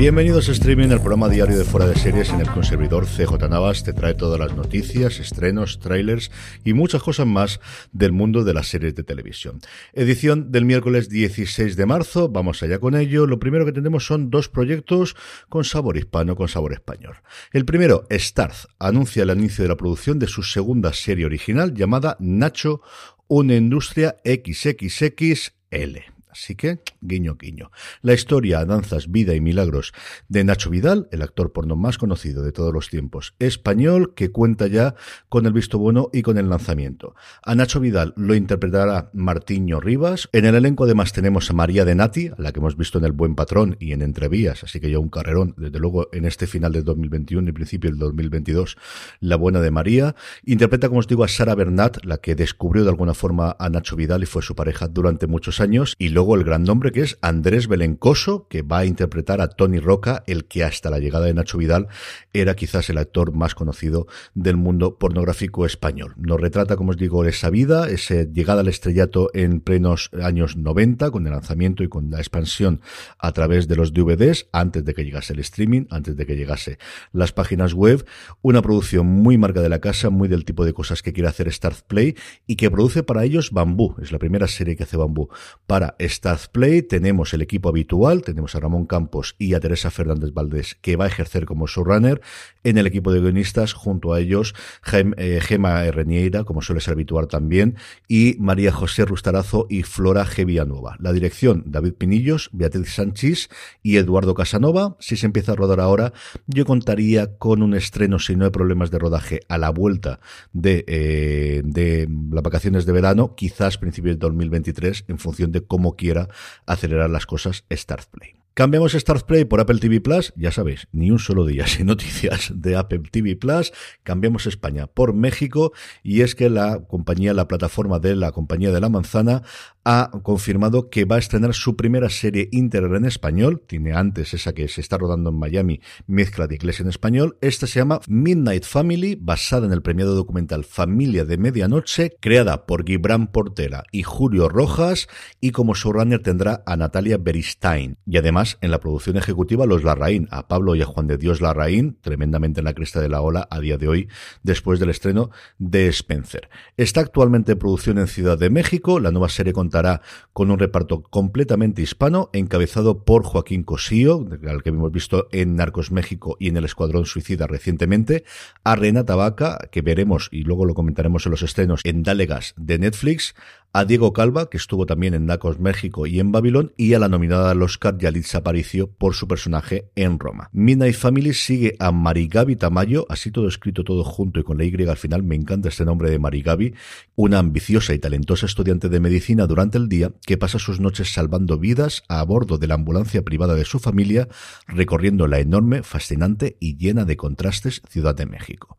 Bienvenidos a Streaming, el programa diario de Fuera de Series en el conservador CJ Navas te trae todas las noticias, estrenos, trailers y muchas cosas más del mundo de las series de televisión. Edición del miércoles 16 de marzo, vamos allá con ello. Lo primero que tenemos son dos proyectos con sabor hispano, con sabor español. El primero, Starz, anuncia el inicio de la producción de su segunda serie original llamada Nacho, una industria XXXL. Así que, guiño, guiño. La historia, danzas, vida y milagros de Nacho Vidal, el actor porno más conocido de todos los tiempos, español, que cuenta ya con el visto bueno y con el lanzamiento. A Nacho Vidal lo interpretará Martiño Rivas. En el elenco además tenemos a María de Nati, a la que hemos visto en El Buen Patrón y en Entrevías, así que ya un carrerón, desde luego en este final del 2021 y principio del 2022, la buena de María. Interpreta, como os digo, a Sara Bernat, la que descubrió de alguna forma a Nacho Vidal y fue su pareja durante muchos años, y luego el gran nombre que es Andrés Belencoso, que va a interpretar a Tony Roca, el que hasta la llegada de Nacho Vidal era quizás el actor más conocido del mundo pornográfico español. Nos retrata, como os digo, esa vida, esa llegada al estrellato en plenos años 90, con el lanzamiento y con la expansión a través de los DVDs, antes de que llegase el streaming, antes de que llegase las páginas web, una producción muy marca de la casa, muy del tipo de cosas que quiere hacer Start Play y que produce para ellos Bambú, es la primera serie que hace Bambú para Start Play, tenemos el equipo habitual, tenemos a Ramón Campos y a Teresa Fernández Valdés, que va a ejercer como showrunner en el equipo de guionistas, junto a ellos Gem, eh, Gema como suele ser habitual también, y María José Rustarazo y Flora G. Villanueva. La dirección, David Pinillos, Beatriz Sánchez y Eduardo Casanova. Si se empieza a rodar ahora, yo contaría con un estreno, si no hay problemas de rodaje, a la vuelta de, eh, de las vacaciones de verano, quizás principios de 2023, en función de cómo quiera acelerar las cosas Start Play. Cambiamos Start Play por Apple TV Plus, ya sabéis, ni un solo día sin noticias de Apple TV Plus. Cambiamos España por México y es que la compañía, la plataforma de la compañía de la manzana ha confirmado que va a estrenar su primera serie íntegra en español. Tiene antes esa que se está rodando en Miami, mezcla de inglés en español. Esta se llama Midnight Family, basada en el premiado documental Familia de Medianoche, creada por Gibran Portela y Julio Rojas, y como showrunner tendrá a Natalia Beristain. Y además, en la producción ejecutiva, los Larraín, a Pablo y a Juan de Dios Larraín, tremendamente en la cresta de la ola a día de hoy, después del estreno de Spencer. Está actualmente en producción en Ciudad de México. La nueva serie contará con un reparto completamente hispano, encabezado por Joaquín Cosío, al que hemos visto en Narcos México y en El Escuadrón Suicida recientemente, a Renata Vaca, que veremos y luego lo comentaremos en los estrenos en Dalegas de Netflix, a Diego Calva, que estuvo también en Narcos México y en Babilón, y a la nominada al Oscar Yalitza Aparicio por su personaje en Roma. Midnight Family sigue a Marigaby Tamayo, así todo escrito todo junto y con la Y al final, me encanta este nombre de Marigaby, una ambiciosa y talentosa estudiante de medicina durante el día que pasa sus noches salvando vidas a bordo de la ambulancia privada de su familia, recorriendo la enorme, fascinante y llena de contrastes Ciudad de México.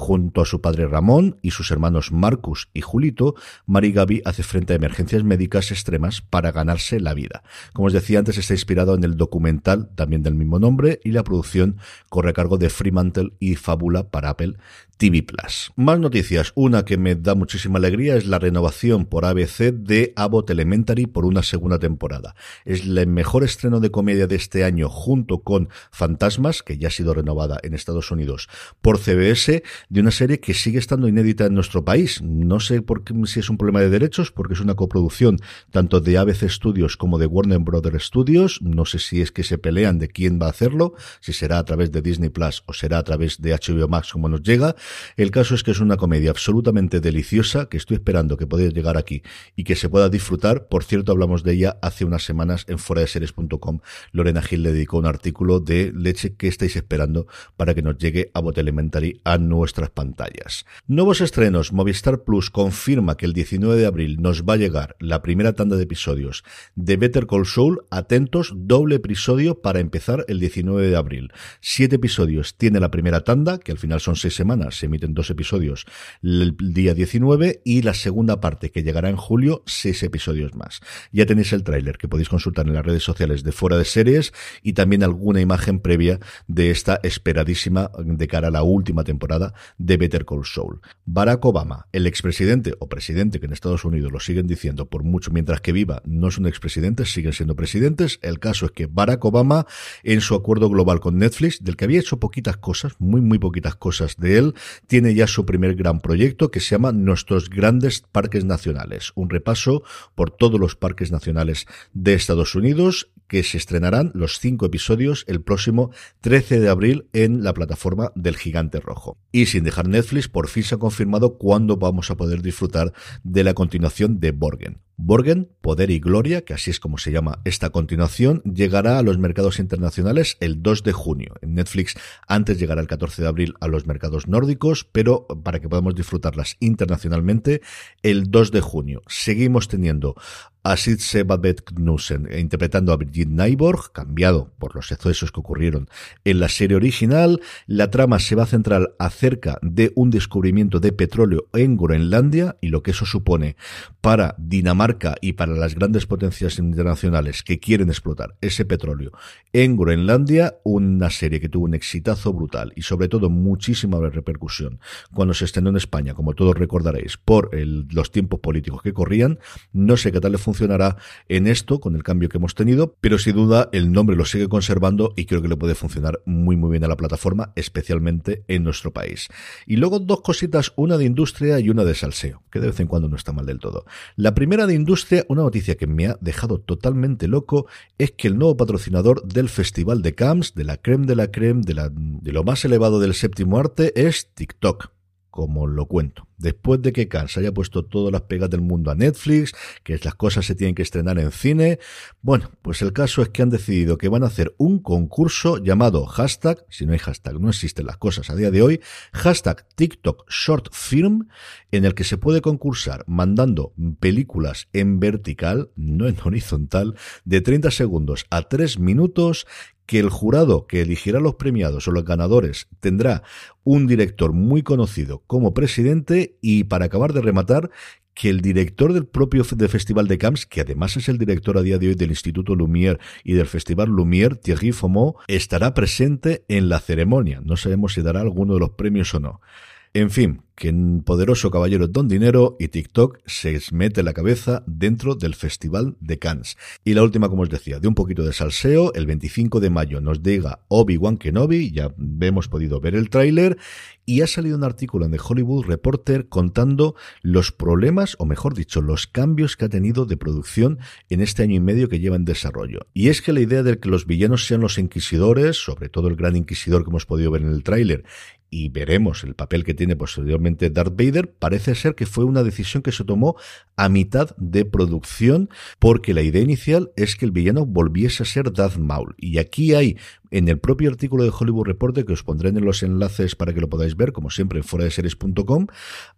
Junto a su padre Ramón y sus hermanos Marcus y Julito, Mari Gaby hace frente a emergencias médicas extremas para ganarse la vida. Como os decía antes, está inspirado en el documental también del mismo nombre y la producción corre a cargo de Fremantle y Fábula para Apple TV Plus. Más noticias. Una que me da muchísima alegría es la renovación por ABC de Abbott Elementary por una segunda temporada. Es el mejor estreno de comedia de este año junto con Fantasmas, que ya ha sido renovada en Estados Unidos por CBS, de una serie que sigue estando inédita en nuestro país. No sé por qué, si es un problema de derechos, porque es una coproducción tanto de ABC Studios como de Warner Brothers Studios. No sé si es que se pelean de quién va a hacerlo, si será a través de Disney Plus o será a través de HBO Max como nos llega el caso es que es una comedia absolutamente deliciosa que estoy esperando que podáis llegar aquí y que se pueda disfrutar. Por cierto, hablamos de ella hace unas semanas en foradeseries.com. Lorena Gil le dedicó un artículo de leche que estáis esperando para que nos llegue a Bot Elementary a pantallas. Nuevos estrenos. Movistar Plus confirma que el 19 de abril nos va a llegar la primera tanda de episodios de Better Call Saul. Atentos, doble episodio para empezar el 19 de abril. Siete episodios tiene la primera tanda, que al final son seis semanas se emiten dos episodios el día 19 y la segunda parte que llegará en julio, seis episodios más. Ya tenéis el tráiler que podéis consultar en las redes sociales de Fuera de Series y también alguna imagen previa de esta esperadísima de cara a la última temporada de Better Call Saul. Barack Obama, el expresidente o presidente que en Estados Unidos lo siguen diciendo por mucho mientras que viva, no es un expresidente, siguen siendo presidentes. El caso es que Barack Obama, en su acuerdo global con Netflix, del que había hecho poquitas cosas, muy, muy poquitas cosas de él, tiene ya su primer gran proyecto que se llama Nuestros Grandes Parques Nacionales, un repaso por todos los parques nacionales de Estados Unidos que se estrenarán los cinco episodios el próximo 13 de abril en la plataforma del Gigante Rojo. Y sin dejar Netflix, por fin se ha confirmado cuándo vamos a poder disfrutar de la continuación de Borgen. Borgen, Poder y Gloria, que así es como se llama esta continuación, llegará a los mercados internacionales el 2 de junio. En Netflix antes llegará el 14 de abril a los mercados nórdicos, pero para que podamos disfrutarlas internacionalmente, el 2 de junio. Seguimos teniendo a Sid Sebabet Knudsen interpretando a Brigitte Nyborg, cambiado por los excesos que ocurrieron en la serie original. La trama se va a centrar acerca de un descubrimiento de petróleo en Groenlandia y lo que eso supone para Dinamarca y para las grandes potencias internacionales que quieren explotar ese petróleo en Groenlandia. Una serie que tuvo un exitazo brutal y sobre todo muchísima repercusión cuando se estrenó en España, como todos recordaréis, por los tiempos políticos que corrían. No sé qué tal le funcionará en esto con el cambio que hemos tenido, pero sin duda el nombre lo sigue conservando y creo que le puede funcionar muy muy bien a la plataforma, especialmente en nuestro país. Y luego dos cositas, una de industria y una de salseo, que de vez en cuando no está mal del todo. La primera de industria, una noticia que me ha dejado totalmente loco, es que el nuevo patrocinador del Festival de Camps, de la creme de la creme, de, la, de lo más elevado del séptimo arte, es TikTok como lo cuento. Después de que Cannes haya puesto todas las pegas del mundo a Netflix, que las cosas se tienen que estrenar en cine, bueno, pues el caso es que han decidido que van a hacer un concurso llamado hashtag, si no hay hashtag, no existen las cosas a día de hoy, hashtag TikTok Short Film, en el que se puede concursar mandando películas en vertical, no en horizontal, de 30 segundos a 3 minutos que el jurado que elegirá los premiados o los ganadores tendrá un director muy conocido como presidente y para acabar de rematar que el director del propio Festival de Camps, que además es el director a día de hoy del Instituto Lumière y del Festival Lumière, Thierry Fomot, estará presente en la ceremonia. No sabemos si dará alguno de los premios o no. En fin, que en poderoso caballero don dinero y TikTok se mete la cabeza dentro del Festival de Cannes. Y la última, como os decía, de un poquito de salseo, el 25 de mayo nos diga Obi-Wan Kenobi, ya hemos podido ver el tráiler, y ha salido un artículo en The Hollywood Reporter contando los problemas, o mejor dicho, los cambios que ha tenido de producción en este año y medio que lleva en desarrollo. Y es que la idea de que los villanos sean los inquisidores, sobre todo el gran inquisidor que hemos podido ver en el tráiler, y veremos el papel que tiene posteriormente Darth Vader, parece ser que fue una decisión que se tomó a mitad de producción, porque la idea inicial es que el villano volviese a ser Darth Maul. Y aquí hay en el propio artículo de Hollywood Reporter, que os pondré en los enlaces para que lo podáis ver, como siempre en foradeseries.com,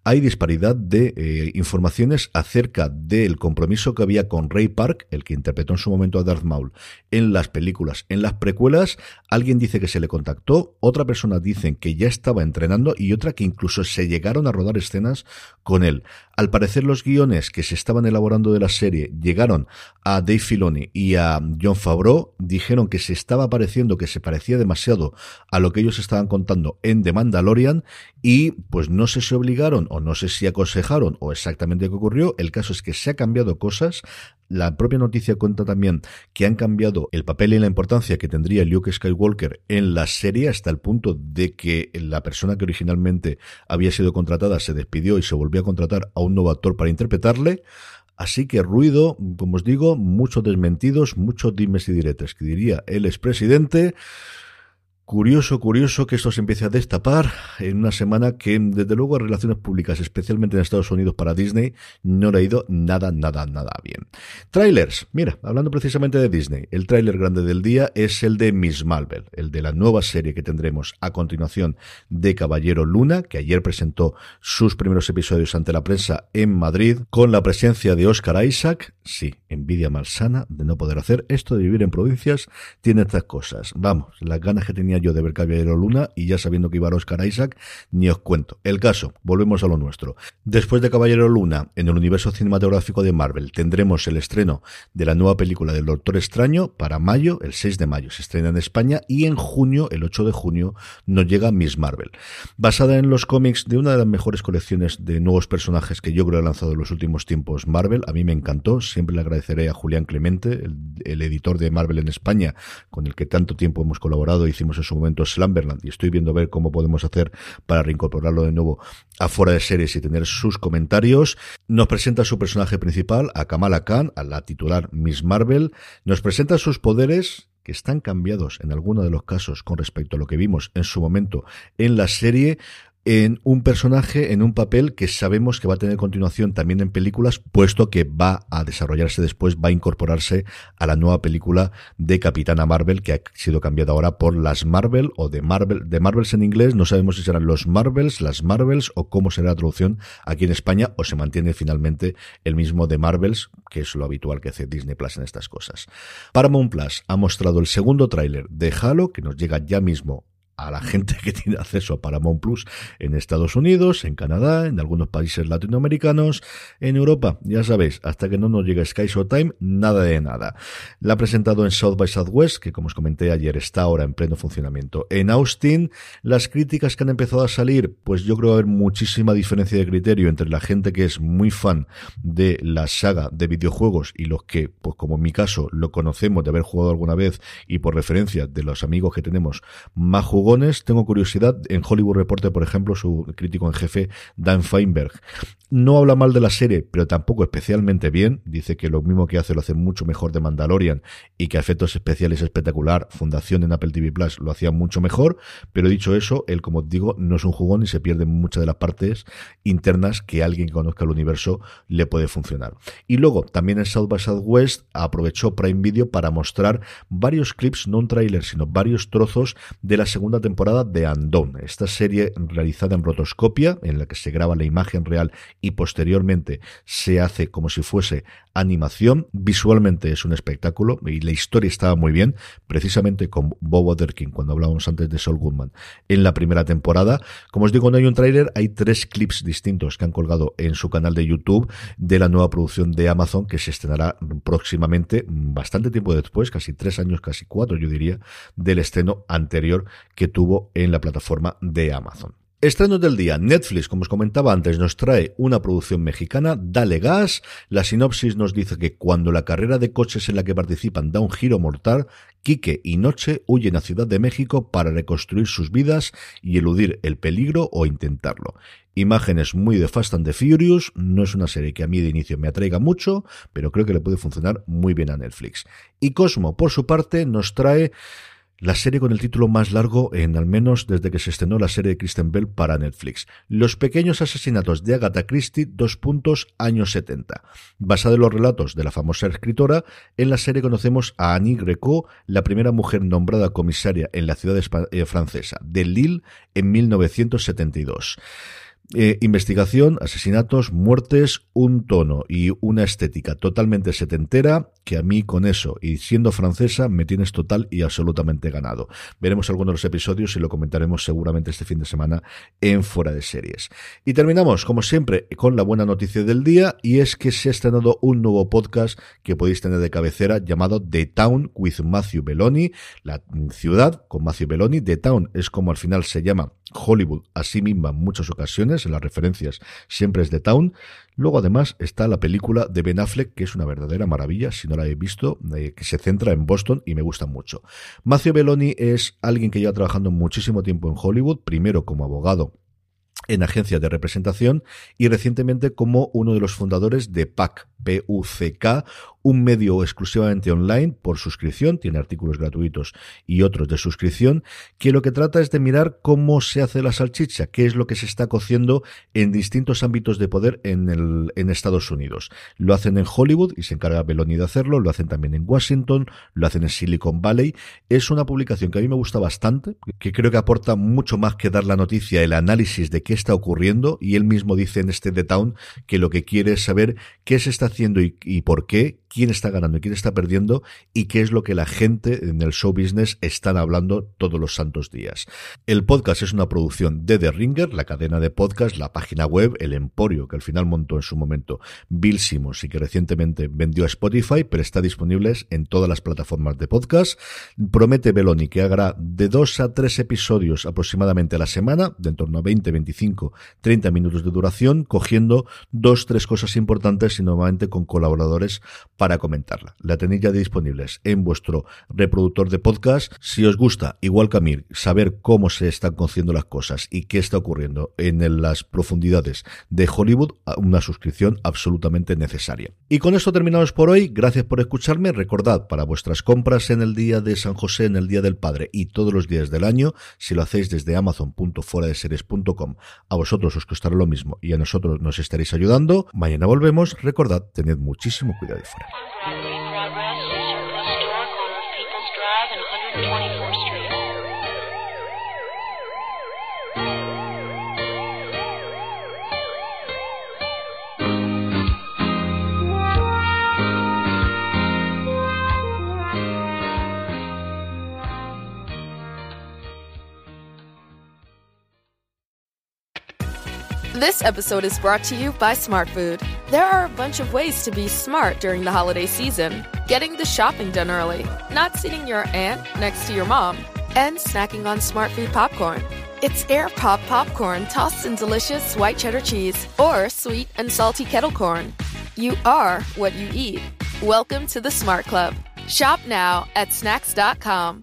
hay disparidad de eh, informaciones acerca del compromiso que había con Ray Park, el que interpretó en su momento a Darth Maul, en las películas. En las precuelas, alguien dice que se le contactó, otra persona dice que ya estaba entrenando y otra que incluso se llegaron a rodar escenas con él. Al parecer los guiones que se estaban elaborando de la serie llegaron a Dave Filoni y a John Favreau, dijeron que se estaba pareciendo que se parecía demasiado a lo que ellos estaban contando en The Mandalorian y pues no sé si obligaron o no sé si aconsejaron o exactamente qué ocurrió. El caso es que se ha cambiado cosas. La propia noticia cuenta también que han cambiado el papel y la importancia que tendría Luke Skywalker en la serie hasta el punto de que la persona que originalmente había sido contratada se despidió y se volvió a contratar a un nuevo actor para interpretarle. Así que ruido, como os digo, muchos desmentidos, muchos dimes y diretes, que diría el expresidente. Curioso, curioso que esto se empiece a destapar en una semana que, desde luego, a relaciones públicas, especialmente en Estados Unidos para Disney, no le ha ido nada, nada, nada bien. Trailers. Mira, hablando precisamente de Disney, el tráiler grande del día es el de Miss Marvel, el de la nueva serie que tendremos a continuación de Caballero Luna, que ayer presentó sus primeros episodios ante la prensa en Madrid, con la presencia de Oscar Isaac. Sí, envidia malsana de no poder hacer esto de vivir en provincias, tiene estas cosas. Vamos, las ganas que tenía yo de ver Caballero Luna y ya sabiendo que iba a Oscar Isaac, ni os cuento. El caso, volvemos a lo nuestro. Después de Caballero Luna, en el universo cinematográfico de Marvel, tendremos el estreno de la nueva película del Doctor Extraño para mayo, el 6 de mayo se estrena en España y en junio, el 8 de junio, nos llega Miss Marvel. Basada en los cómics de una de las mejores colecciones de nuevos personajes que yo creo ha lanzado en los últimos tiempos Marvel, a mí me encantó, siempre le agradeceré a Julián Clemente, el, editor de Marvel en España, con el que tanto tiempo hemos colaborado, hicimos en momento Slumberland y estoy viendo ver cómo podemos hacer para reincorporarlo de nuevo a fuera de series y tener sus comentarios. Nos presenta su personaje principal, a Kamala Khan, a la titular Miss Marvel. Nos presenta sus poderes que están cambiados en alguno de los casos con respecto a lo que vimos en su momento en la serie en un personaje, en un papel que sabemos que va a tener continuación también en películas, puesto que va a desarrollarse después, va a incorporarse a la nueva película de Capitana Marvel, que ha sido cambiada ahora por las Marvel o de Marvel, de Marvels en inglés, no sabemos si serán los Marvels, las Marvels o cómo será la traducción aquí en España, o se mantiene finalmente el mismo de Marvels, que es lo habitual que hace Disney Plus en estas cosas. Paramount Plus ha mostrado el segundo tráiler de Halo, que nos llega ya mismo a la gente que tiene acceso a Paramount Plus en Estados Unidos, en Canadá, en algunos países latinoamericanos, en Europa. Ya sabéis, hasta que no nos llegue Sky Time, nada de nada. La ha presentado en South by Southwest, que como os comenté ayer está ahora en pleno funcionamiento. En Austin, las críticas que han empezado a salir, pues yo creo que va a haber muchísima diferencia de criterio entre la gente que es muy fan de la saga de videojuegos y los que, pues como en mi caso, lo conocemos de haber jugado alguna vez y por referencia de los amigos que tenemos más tengo curiosidad. En Hollywood Reporter, por ejemplo, su crítico en jefe, Dan Feinberg, no habla mal de la serie, pero tampoco especialmente bien. Dice que lo mismo que hace lo hace mucho mejor de Mandalorian y que efectos especiales espectacular. Fundación en Apple TV Plus lo hacía mucho mejor. Pero dicho eso, él, como digo, no es un jugón y se pierde muchas de las partes internas que alguien que conozca el universo le puede funcionar. Y luego, también en South by Southwest aprovechó Prime Video para mostrar varios clips, no un trailer, sino varios trozos de la segunda temporada de Andon, esta serie realizada en rotoscopia, en la que se graba la imagen real y posteriormente se hace como si fuese animación. Visualmente es un espectáculo y la historia estaba muy bien, precisamente con Bob Oderkin, cuando hablábamos antes de Saul Goodman, en la primera temporada. Como os digo, no hay un tráiler, hay tres clips distintos que han colgado en su canal de YouTube de la nueva producción de Amazon que se estrenará próximamente, bastante tiempo después, casi tres años, casi cuatro, yo diría, del estreno anterior que tuvo en la plataforma de Amazon. Estrenos del día. Netflix, como os comentaba antes, nos trae una producción mexicana, Dale Gas. La sinopsis nos dice que cuando la carrera de coches en la que participan da un giro mortal, Quique y Noche huyen a Ciudad de México para reconstruir sus vidas y eludir el peligro o intentarlo. Imágenes muy de Fast and the Furious, no es una serie que a mí de inicio me atraiga mucho, pero creo que le puede funcionar muy bien a Netflix. Y Cosmo, por su parte, nos trae la serie con el título más largo en al menos desde que se estrenó la serie de Kristen Bell para Netflix. Los pequeños asesinatos de Agatha Christie, dos puntos, años 70. Basada en los relatos de la famosa escritora, en la serie conocemos a Annie Greco, la primera mujer nombrada comisaria en la ciudad eh, francesa de Lille en 1972. Eh, investigación, asesinatos, muertes, un tono y una estética totalmente setentera que a mí con eso y siendo francesa me tienes total y absolutamente ganado. Veremos algunos de los episodios y lo comentaremos seguramente este fin de semana en Fuera de Series. Y terminamos, como siempre, con la buena noticia del día y es que se ha estrenado un nuevo podcast que podéis tener de cabecera llamado The Town with Matthew Belloni, la ciudad con Matthew Belloni. The Town es como al final se llama Hollywood a sí misma en muchas ocasiones, en las referencias siempre es The Town. Luego además está la película de Ben Affleck, que es una verdadera maravilla, si no la habéis visto, eh, que se centra en Boston y me gusta mucho. Matthew Belloni es alguien que lleva trabajando muchísimo tiempo en Hollywood, primero como abogado en agencias de representación y recientemente como uno de los fundadores de PAC, PUCK, un medio exclusivamente online por suscripción, tiene artículos gratuitos y otros de suscripción, que lo que trata es de mirar cómo se hace la salchicha, qué es lo que se está cociendo en distintos ámbitos de poder en, el, en Estados Unidos. Lo hacen en Hollywood y se encarga Beloni de hacerlo, lo hacen también en Washington, lo hacen en Silicon Valley. Es una publicación que a mí me gusta bastante, que creo que aporta mucho más que dar la noticia, el análisis de qué está ocurriendo y él mismo dice en este The Town que lo que quiere es saber qué se está haciendo y, y por qué, quién está ganando y quién está perdiendo y qué es lo que la gente en el show business están hablando todos los santos días. El podcast es una producción de The Ringer, la cadena de podcast, la página web, el emporio que al final montó en su momento Bill Simmons y que recientemente vendió a Spotify, pero está disponible en todas las plataformas de podcast. Promete Beloni que haga de dos a tres episodios aproximadamente a la semana, de en torno a 20, 25, 30 minutos de duración, cogiendo dos, tres cosas importantes y normalmente con colaboradores para comentarla. La tenéis ya disponibles en vuestro reproductor de podcast. Si os gusta, igual que a mí, saber cómo se están cociendo las cosas y qué está ocurriendo en las profundidades de Hollywood, una suscripción absolutamente necesaria. Y con esto terminamos por hoy. Gracias por escucharme. Recordad, para vuestras compras en el día de San José, en el día del Padre y todos los días del año, si lo hacéis desde amazon.fueradeseries.com, a vosotros os costará lo mismo y a nosotros nos estaréis ayudando. Mañana volvemos. Recordad, tened muchísimo cuidado y fuera. Broadway, Broadway, Broadway, Sisson Restaurant on People's Drive and 124th Street. This episode is brought to you by Smartfood. There are a bunch of ways to be smart during the holiday season. Getting the shopping done early, not sitting your aunt next to your mom, and snacking on Smartfood popcorn. It's air pop popcorn tossed in delicious white cheddar cheese or sweet and salty kettle corn. You are what you eat. Welcome to the Smart Club. Shop now at snacks.com.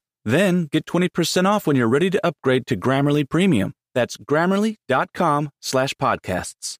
Then get 20% off when you're ready to upgrade to Grammarly Premium. That's grammarly.com slash podcasts.